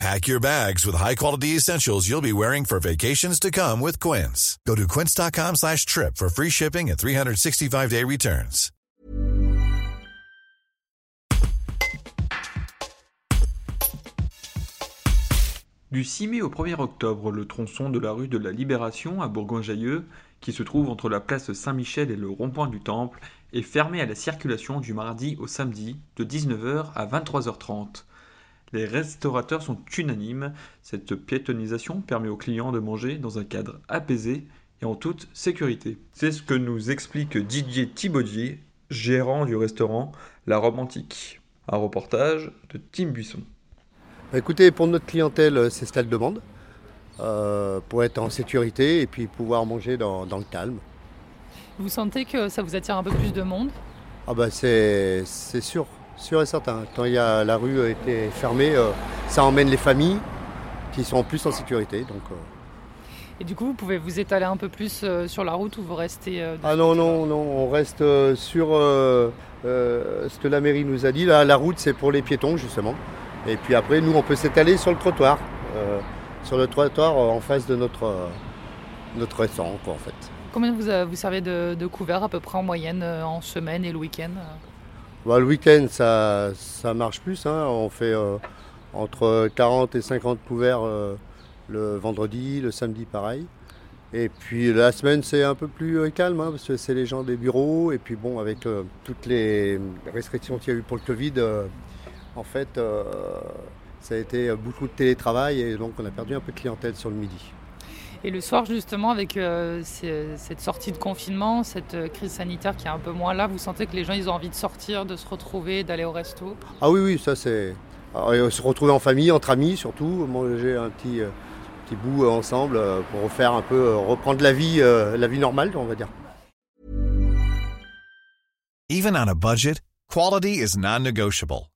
Pack your bags with high-quality essentials you'll be wearing for vacations to come with Quince. Go to quince.com slash trip for free shipping and 365-day returns. Du 6 mai au 1er octobre, le tronçon de la rue de la Libération à Bourgoin-Jallieu, qui se trouve entre la place Saint-Michel et le rond-point du Temple, est fermé à la circulation du mardi au samedi de 19h à 23h30. Les restaurateurs sont unanimes, cette piétonisation permet aux clients de manger dans un cadre apaisé et en toute sécurité. C'est ce que nous explique Didier Thibaudier, gérant du restaurant La Romantique. Un reportage de Tim Buisson. Bah, écoutez, pour notre clientèle, euh, c'est ce qu'elle demande, euh, pour être en sécurité et puis pouvoir manger dans, dans, le calme. Vous sentez que ça vous attire un peu plus de monde? Ah bah c'est sûr, sûr et certain. Quand il y a, la rue a été fermée, euh, ça emmène les familles qui sont plus en sécurité. Donc, euh. Et du coup, vous pouvez vous étaler un peu plus euh, sur la route ou vous restez Ah non, non, non, on reste sur ce que la mairie nous a dit. Là, la route, c'est pour les piétons, justement. Et puis après, nous, on peut s'étaler sur le trottoir. sur le trottoir en face de notre, notre restaurant, quoi, en fait. Combien vous, vous servez de, de couverts à peu près en moyenne en semaine et le week-end bah, le week-end, ça, ça marche plus. Hein. On fait euh, entre 40 et 50 couverts euh, le vendredi, le samedi pareil. Et puis la semaine, c'est un peu plus euh, calme hein, parce que c'est les gens des bureaux. Et puis bon, avec toutes les restrictions qu'il y a eu pour le Covid, en fait, ça a été beaucoup de télétravail et donc on a perdu un peu de clientèle sur le midi. Et le soir, justement, avec euh, cette sortie de confinement, cette euh, crise sanitaire qui est un peu moins là, vous sentez que les gens, ils ont envie de sortir, de se retrouver, d'aller au resto? Ah oui, oui, ça c'est... se retrouver en famille, entre amis surtout, manger un petit, euh, petit bout ensemble pour refaire un peu, reprendre la vie, la vie normale, on va dire. Even on a budget, quality is non-negotiable.